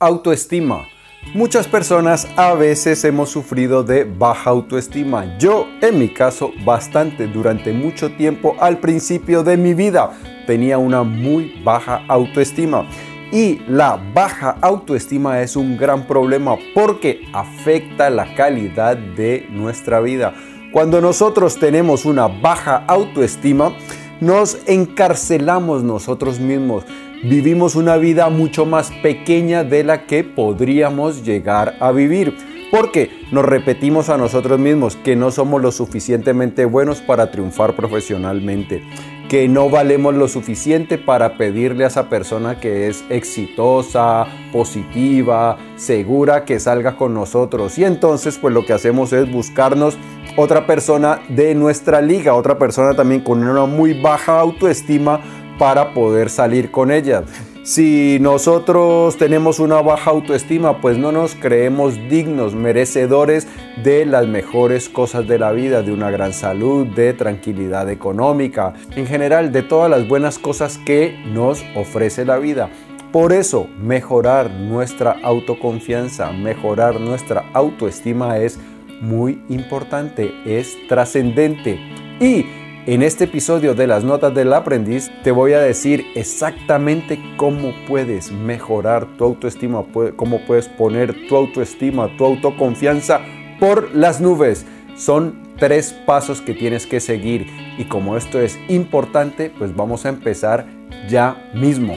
Autoestima. Muchas personas a veces hemos sufrido de baja autoestima. Yo, en mi caso, bastante durante mucho tiempo al principio de mi vida tenía una muy baja autoestima. Y la baja autoestima es un gran problema porque afecta la calidad de nuestra vida. Cuando nosotros tenemos una baja autoestima, nos encarcelamos nosotros mismos vivimos una vida mucho más pequeña de la que podríamos llegar a vivir. Porque nos repetimos a nosotros mismos que no somos lo suficientemente buenos para triunfar profesionalmente, que no valemos lo suficiente para pedirle a esa persona que es exitosa, positiva, segura, que salga con nosotros. Y entonces pues lo que hacemos es buscarnos otra persona de nuestra liga, otra persona también con una muy baja autoestima para poder salir con ella. Si nosotros tenemos una baja autoestima, pues no nos creemos dignos, merecedores de las mejores cosas de la vida, de una gran salud, de tranquilidad económica, en general de todas las buenas cosas que nos ofrece la vida. Por eso, mejorar nuestra autoconfianza, mejorar nuestra autoestima es muy importante, es trascendente. Y en este episodio de las notas del aprendiz te voy a decir exactamente cómo puedes mejorar tu autoestima, cómo puedes poner tu autoestima, tu autoconfianza por las nubes. Son tres pasos que tienes que seguir y como esto es importante, pues vamos a empezar ya mismo.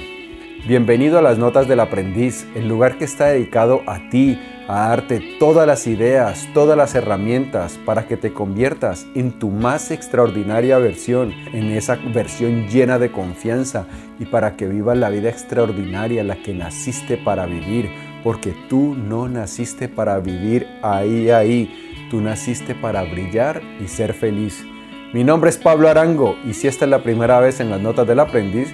Bienvenido a las notas del aprendiz, el lugar que está dedicado a ti, a darte todas las ideas, todas las herramientas para que te conviertas en tu más extraordinaria versión, en esa versión llena de confianza y para que vivas la vida extraordinaria, la que naciste para vivir, porque tú no naciste para vivir ahí, ahí, tú naciste para brillar y ser feliz. Mi nombre es Pablo Arango y si esta es la primera vez en las notas del aprendiz,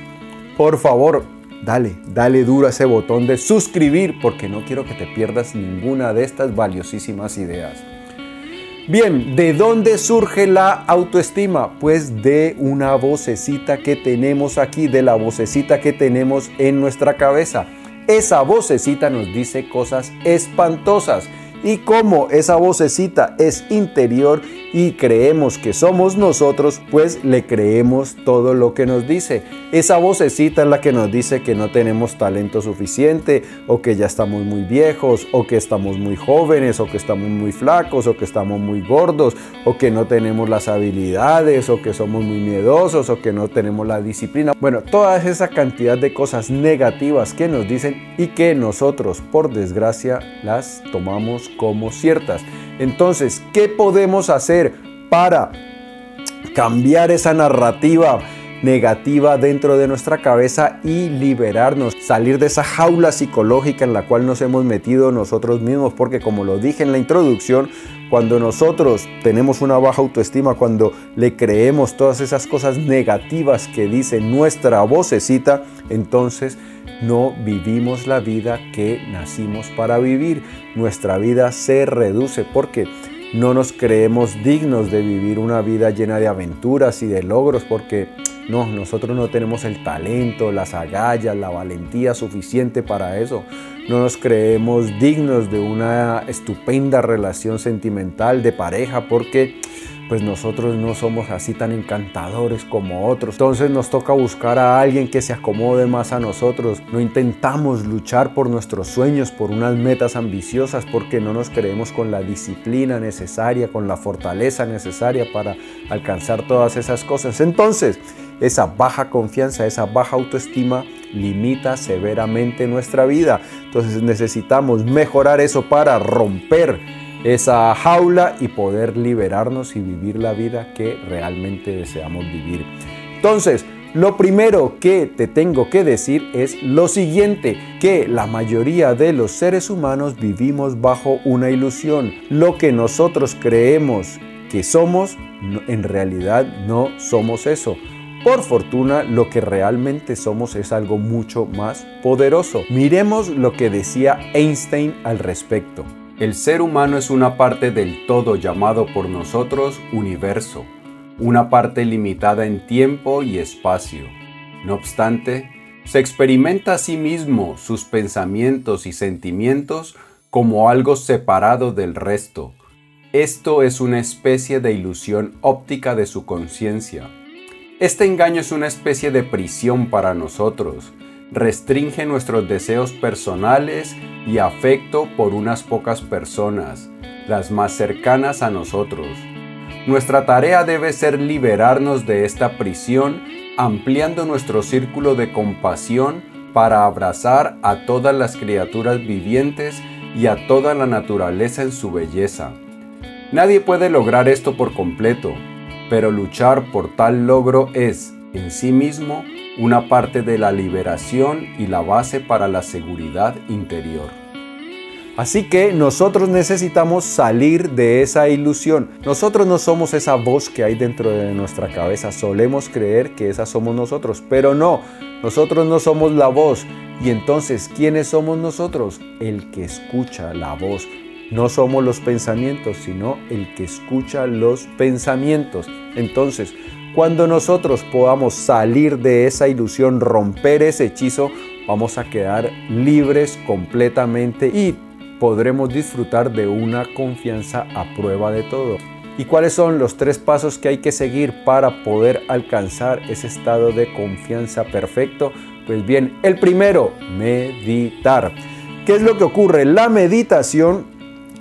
por favor Dale, dale duro a ese botón de suscribir porque no quiero que te pierdas ninguna de estas valiosísimas ideas. Bien, ¿de dónde surge la autoestima? Pues de una vocecita que tenemos aquí, de la vocecita que tenemos en nuestra cabeza. Esa vocecita nos dice cosas espantosas y como esa vocecita es interior y creemos que somos nosotros, pues le creemos todo lo que nos dice. Esa vocecita es la que nos dice que no tenemos talento suficiente o que ya estamos muy viejos o que estamos muy jóvenes o que estamos muy flacos o que estamos muy gordos o que no tenemos las habilidades o que somos muy miedosos o que no tenemos la disciplina. Bueno, toda esa cantidad de cosas negativas que nos dicen y que nosotros por desgracia las tomamos como ciertas. Entonces, ¿qué podemos hacer para cambiar esa narrativa? Negativa dentro de nuestra cabeza y liberarnos, salir de esa jaula psicológica en la cual nos hemos metido nosotros mismos, porque como lo dije en la introducción, cuando nosotros tenemos una baja autoestima, cuando le creemos todas esas cosas negativas que dice nuestra vocecita, entonces no vivimos la vida que nacimos para vivir. Nuestra vida se reduce porque no nos creemos dignos de vivir una vida llena de aventuras y de logros porque no, nosotros no tenemos el talento, las agallas, la valentía suficiente para eso. No nos creemos dignos de una estupenda relación sentimental de pareja porque pues nosotros no somos así tan encantadores como otros. Entonces nos toca buscar a alguien que se acomode más a nosotros. No intentamos luchar por nuestros sueños, por unas metas ambiciosas, porque no nos creemos con la disciplina necesaria, con la fortaleza necesaria para alcanzar todas esas cosas. Entonces, esa baja confianza, esa baja autoestima limita severamente nuestra vida. Entonces necesitamos mejorar eso para romper esa jaula y poder liberarnos y vivir la vida que realmente deseamos vivir. Entonces, lo primero que te tengo que decir es lo siguiente, que la mayoría de los seres humanos vivimos bajo una ilusión. Lo que nosotros creemos que somos, en realidad no somos eso. Por fortuna, lo que realmente somos es algo mucho más poderoso. Miremos lo que decía Einstein al respecto. El ser humano es una parte del todo llamado por nosotros universo, una parte limitada en tiempo y espacio. No obstante, Se experimenta a sí mismo sus pensamientos y sentimientos como algo separado del resto. Esto es una especie de ilusión óptica de su conciencia. Este engaño es una especie de prisión para nosotros. Restringe nuestros deseos personales y afecto por unas pocas personas, las más cercanas a nosotros. Nuestra tarea debe ser liberarnos de esta prisión ampliando nuestro círculo de compasión para abrazar a todas las criaturas vivientes y a toda la naturaleza en su belleza. Nadie puede lograr esto por completo, pero luchar por tal logro es, en sí mismo, una parte de la liberación y la base para la seguridad interior. Así que nosotros necesitamos salir de esa ilusión. Nosotros no somos esa voz que hay dentro de nuestra cabeza. Solemos creer que esa somos nosotros, pero no. Nosotros no somos la voz. Y entonces, ¿quiénes somos nosotros? El que escucha la voz. No somos los pensamientos, sino el que escucha los pensamientos. Entonces, cuando nosotros podamos salir de esa ilusión, romper ese hechizo, vamos a quedar libres completamente y podremos disfrutar de una confianza a prueba de todo. ¿Y cuáles son los tres pasos que hay que seguir para poder alcanzar ese estado de confianza perfecto? Pues bien, el primero, meditar. ¿Qué es lo que ocurre? La meditación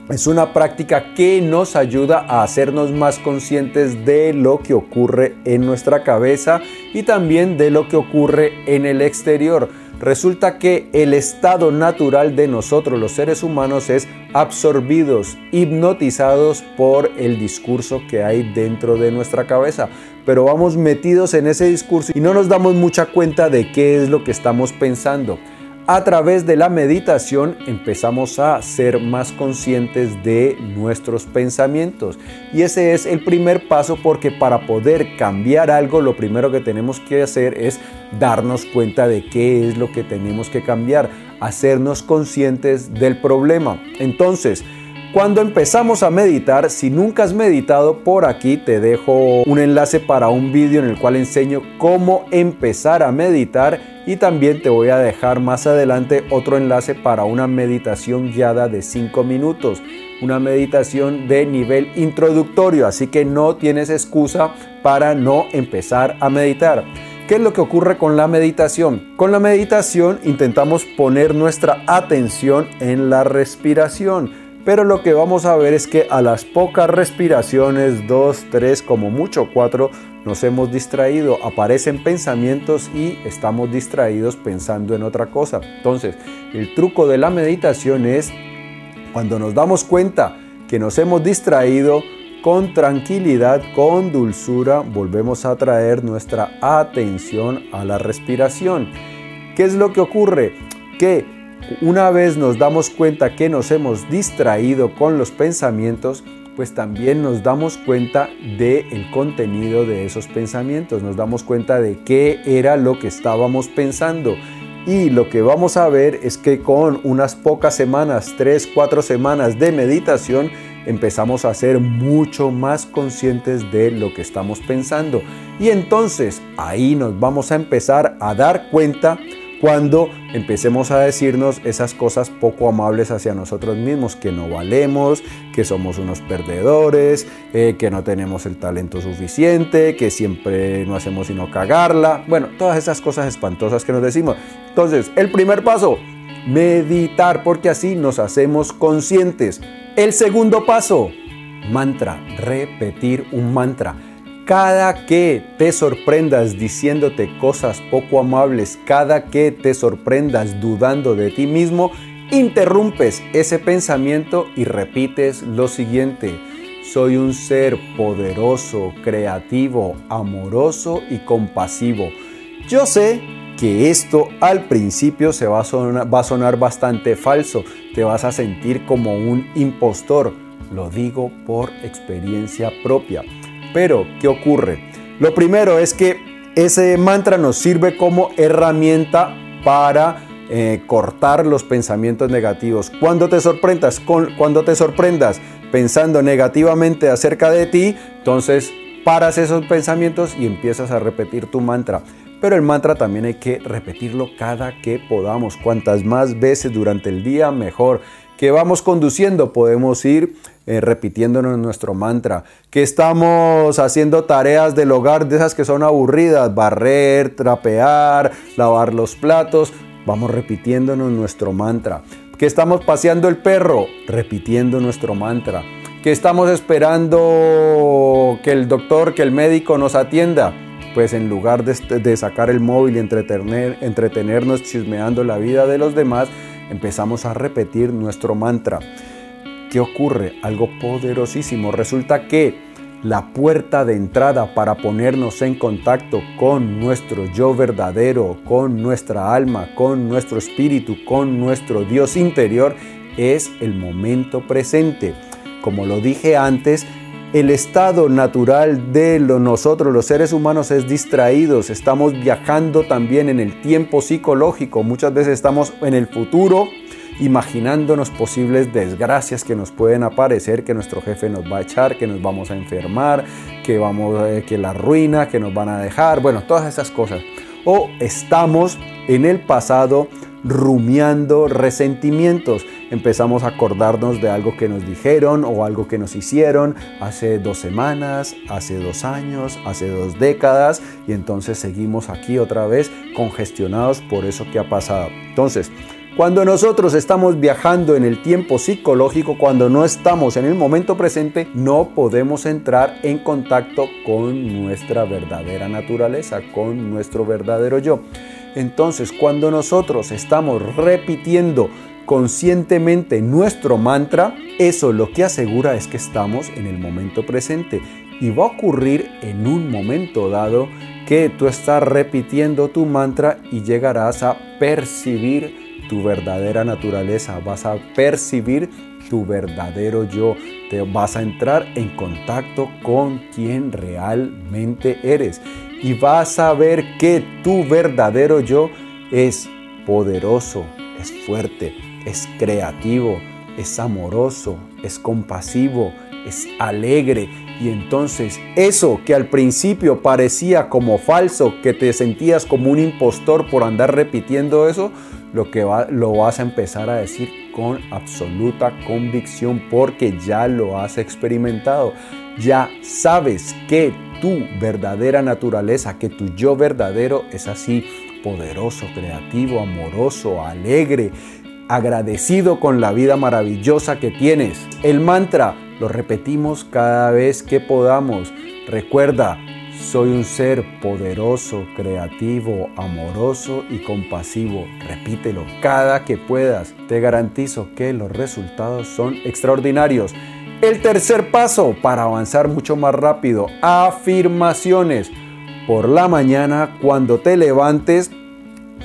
es una práctica que nos ayuda a hacernos más conscientes de lo que ocurre en nuestra cabeza y también de lo que ocurre en el exterior. Resulta que el estado natural de nosotros los seres humanos es absorbidos, hipnotizados por el discurso que hay dentro de nuestra cabeza. Pero vamos metidos en ese discurso y no nos damos mucha cuenta de qué es lo que estamos pensando a través de la meditación empezamos a ser más conscientes de nuestros pensamientos. Y ese es el primer paso porque para poder cambiar algo lo primero que tenemos que hacer es darnos cuenta de qué es lo que tenemos que cambiar, hacernos conscientes del problema. Entonces, cuando empezamos a meditar, si nunca has meditado, por aquí te dejo un enlace para un vídeo en el cual enseño cómo empezar a meditar y también te voy a dejar más adelante otro enlace para una meditación guiada de 5 minutos, una meditación de nivel introductorio, así que no tienes excusa para no empezar a meditar. ¿Qué es lo que ocurre con la meditación? Con la meditación intentamos poner nuestra atención en la respiración pero lo que vamos a ver es que a las pocas respiraciones, dos, tres, como mucho cuatro, nos hemos distraído, aparecen pensamientos y estamos distraídos pensando en otra cosa. Entonces, el truco de la meditación es cuando nos damos cuenta que nos hemos distraído, con tranquilidad, con dulzura, volvemos a traer nuestra atención a la respiración. ¿Qué es lo que ocurre? Que una vez nos damos cuenta que nos hemos distraído con los pensamientos, pues también nos damos cuenta del el contenido de esos pensamientos, nos damos cuenta de qué era lo que estábamos pensando. Y lo que vamos a ver es que con unas pocas semanas, tres, cuatro semanas de meditación, empezamos a ser mucho más conscientes de lo que estamos pensando. Y entonces ahí nos vamos a empezar a dar cuenta cuando empecemos a decirnos esas cosas poco amables hacia nosotros mismos, que no valemos, que somos unos perdedores, eh, que no tenemos el talento suficiente, que siempre no hacemos sino cagarla. Bueno, todas esas cosas espantosas que nos decimos. Entonces, el primer paso, meditar, porque así nos hacemos conscientes. El segundo paso, mantra, repetir un mantra. Cada que te sorprendas diciéndote cosas poco amables, cada que te sorprendas dudando de ti mismo, interrumpes ese pensamiento y repites lo siguiente. Soy un ser poderoso, creativo, amoroso y compasivo. Yo sé que esto al principio se va a, sonar, va a sonar bastante falso, te vas a sentir como un impostor. Lo digo por experiencia propia. Pero, ¿qué ocurre? Lo primero es que ese mantra nos sirve como herramienta para eh, cortar los pensamientos negativos. Cuando te sorprendas, cuando te sorprendas pensando negativamente acerca de ti, entonces paras esos pensamientos y empiezas a repetir tu mantra. pero el mantra también hay que repetirlo cada que podamos. Cuantas más veces durante el día, mejor. Que vamos conduciendo, podemos ir eh, repitiéndonos nuestro mantra. Que estamos haciendo tareas del hogar de esas que son aburridas, barrer, trapear, lavar los platos. Vamos repitiéndonos nuestro mantra. Que estamos paseando el perro, repitiendo nuestro mantra. Que estamos esperando que el doctor, que el médico nos atienda pues en lugar de, sacar el móvil y entretener, entretenernos chismeando la vida de los demás, empezamos a repetir nuestro mantra. ¿Qué ocurre? Algo poderosísimo. Resulta que la puerta de entrada para ponernos en contacto con nuestro yo verdadero, con nuestra alma, con nuestro espíritu, con nuestro Dios interior, es el momento presente. Como lo dije antes, el estado natural de nosotros, los seres humanos, es distraídos. Estamos viajando también en el tiempo psicológico. Muchas veces estamos en el futuro imaginándonos posibles desgracias que nos pueden aparecer, que nuestro jefe nos va a echar, que nos vamos a enfermar, que, vamos, eh, que la ruina, que nos van a dejar, bueno, todas esas cosas. O estamos en el pasado rumiando resentimientos. Empezamos a acordarnos de algo que nos dijeron o algo que nos hicieron hace dos semanas, hace dos años, hace dos décadas y entonces seguimos aquí otra vez congestionados por eso que ha pasado. Entonces, cuando nosotros estamos viajando en el tiempo psicológico, cuando no estamos en el momento presente, no podemos entrar en contacto con nuestra verdadera naturaleza, con nuestro verdadero yo. Entonces, cuando nosotros estamos repitiendo conscientemente nuestro mantra, eso lo que asegura es que estamos en el momento presente. Y va a ocurrir en un momento dado que tú estás repitiendo tu mantra y llegarás a percibir tu verdadera naturaleza, vas a percibir tu verdadero yo, te vas a entrar en contacto con quien realmente eres y vas a ver que tu verdadero yo es poderoso, es fuerte, es creativo, es amoroso, es compasivo, es alegre. Y entonces eso que al principio parecía como falso, que te sentías como un impostor por andar repitiendo eso, lo que lo vas a empezar a decir con absoluta convicción porque ya lo has experimentado. Ya sabes que tu verdadera naturaleza, que tu yo verdadero es así, poderoso, creativo, amoroso, alegre, agradecido con la vida maravillosa que tienes. El mantra lo repetimos cada vez que podamos. Recuerda, soy un ser poderoso, creativo, amoroso y compasivo. Repítelo cada que puedas. Te garantizo que los resultados son extraordinarios. El tercer paso para avanzar mucho más rápido, afirmaciones. Por la mañana, cuando te levantes,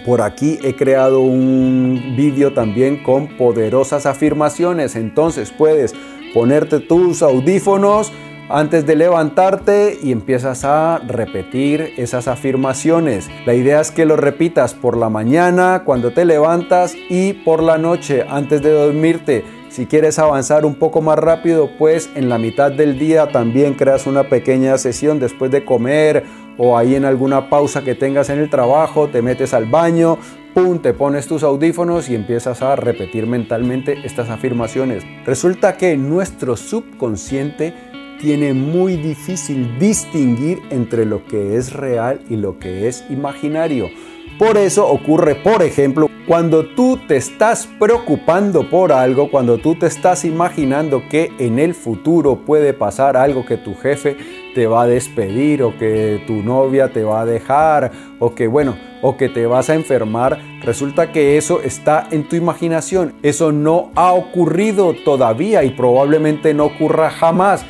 por aquí he creado un vídeo también con poderosas afirmaciones. Entonces puedes ponerte tus audífonos antes de levantarte y empiezas a repetir esas afirmaciones. La idea es que lo repitas por la mañana, cuando te levantas y por la noche antes de dormirte. Si quieres avanzar un poco más rápido, pues en la mitad del día también creas una pequeña sesión después de comer o ahí en alguna pausa que tengas en el trabajo, te metes al baño, pum, te pones tus audífonos y empiezas a repetir mentalmente estas afirmaciones. Resulta que nuestro subconsciente tiene muy difícil distinguir entre lo que es real y lo que es imaginario. Por eso ocurre, por ejemplo, cuando tú te estás preocupando por algo, cuando tú te estás imaginando que en el futuro puede pasar algo que tu jefe te va a despedir o que tu novia te va a dejar o que bueno, o que te vas a enfermar, resulta que eso está en tu imaginación. Eso no ha ocurrido todavía y probablemente no ocurra jamás,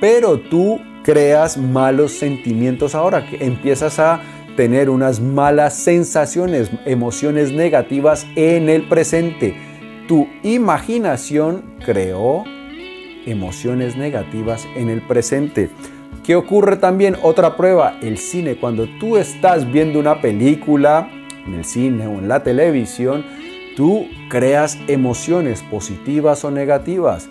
pero tú creas malos sentimientos ahora, que empiezas a tener unas malas sensaciones, emociones negativas en el presente. Tu imaginación creó emociones negativas en el presente. ¿Qué ocurre también? Otra prueba, el cine. Cuando tú estás viendo una película en el cine o en la televisión, tú creas emociones positivas o negativas.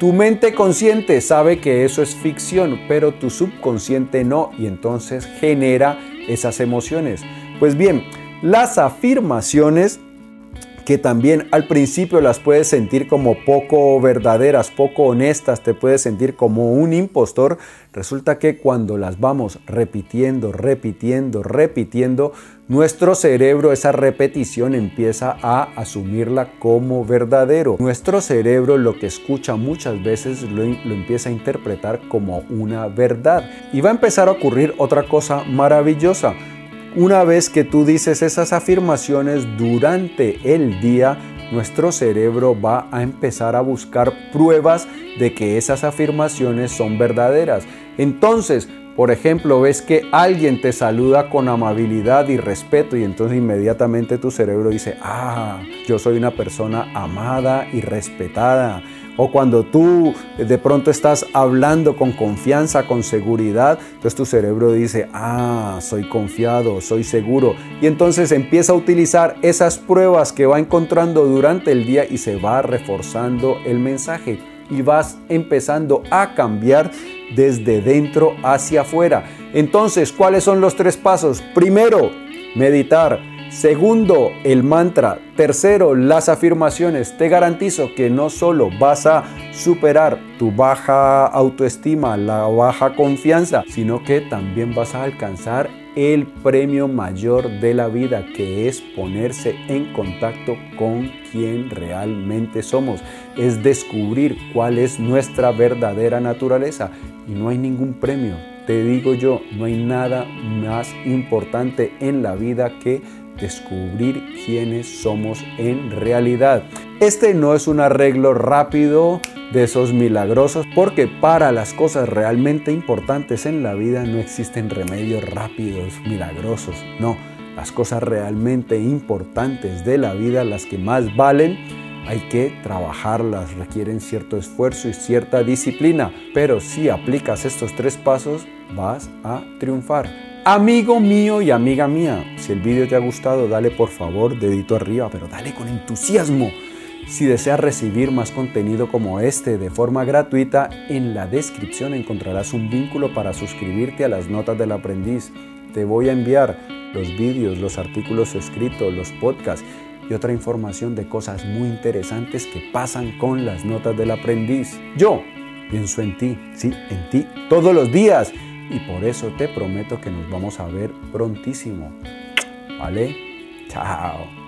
Tu mente consciente sabe que eso es ficción, pero tu subconsciente no, y entonces genera esas emociones. Pues bien, las afirmaciones que también al principio las puedes sentir como poco verdaderas, poco honestas, te puedes sentir como un impostor, resulta que cuando las vamos repitiendo, repitiendo, repitiendo, nuestro cerebro esa repetición empieza a asumirla como verdadero. Nuestro cerebro lo que escucha muchas veces lo, lo empieza a interpretar como una verdad. Y va a empezar a ocurrir otra cosa maravillosa una vez que tú dices esas afirmaciones durante el día, nuestro cerebro va a empezar a buscar pruebas de que esas afirmaciones son verdaderas. Entonces, por ejemplo, ves que alguien te saluda con amabilidad y respeto y entonces inmediatamente tu cerebro dice, ah, yo soy una persona amada y respetada. O cuando tú de pronto estás hablando con confianza, con seguridad, entonces tu cerebro dice, ah, soy confiado, soy seguro. Y entonces empieza a utilizar esas pruebas que va encontrando durante el día y se va reforzando el mensaje. Y vas empezando a cambiar desde dentro hacia afuera. Entonces, ¿cuáles son los tres pasos? Primero, meditar. Segundo, el mantra. Tercero, las afirmaciones. Te garantizo que no solo vas a superar tu baja autoestima, la baja confianza, sino que también vas a alcanzar el premio mayor de la vida, que es ponerse en contacto con quien realmente somos. Es descubrir cuál es nuestra verdadera naturaleza. Y no hay ningún premio. Te digo yo, no hay nada más importante en la vida que descubrir quiénes somos en realidad. Este no es un arreglo rápido de esos milagrosos, porque para las cosas realmente importantes en la vida no existen remedios rápidos, milagrosos, no. Las cosas realmente importantes de la vida, las que más valen, hay que trabajarlas, requieren cierto esfuerzo y cierta disciplina, pero si aplicas estos tres pasos vas a triunfar. Amigo mío y amiga mía, si el vídeo te ha gustado, dale por favor dedito arriba, pero dale con entusiasmo. Si deseas recibir más contenido como este de forma gratuita, en la descripción encontrarás un vínculo para suscribirte a las notas del aprendiz. Te voy a enviar los vídeos, los artículos escritos, los podcasts y otra información de cosas muy interesantes que pasan con las notas del aprendiz. Yo pienso en ti, sí, en ti, todos los días y por eso te prometo que nos vamos a ver prontísimo. ¿Vale? Chao.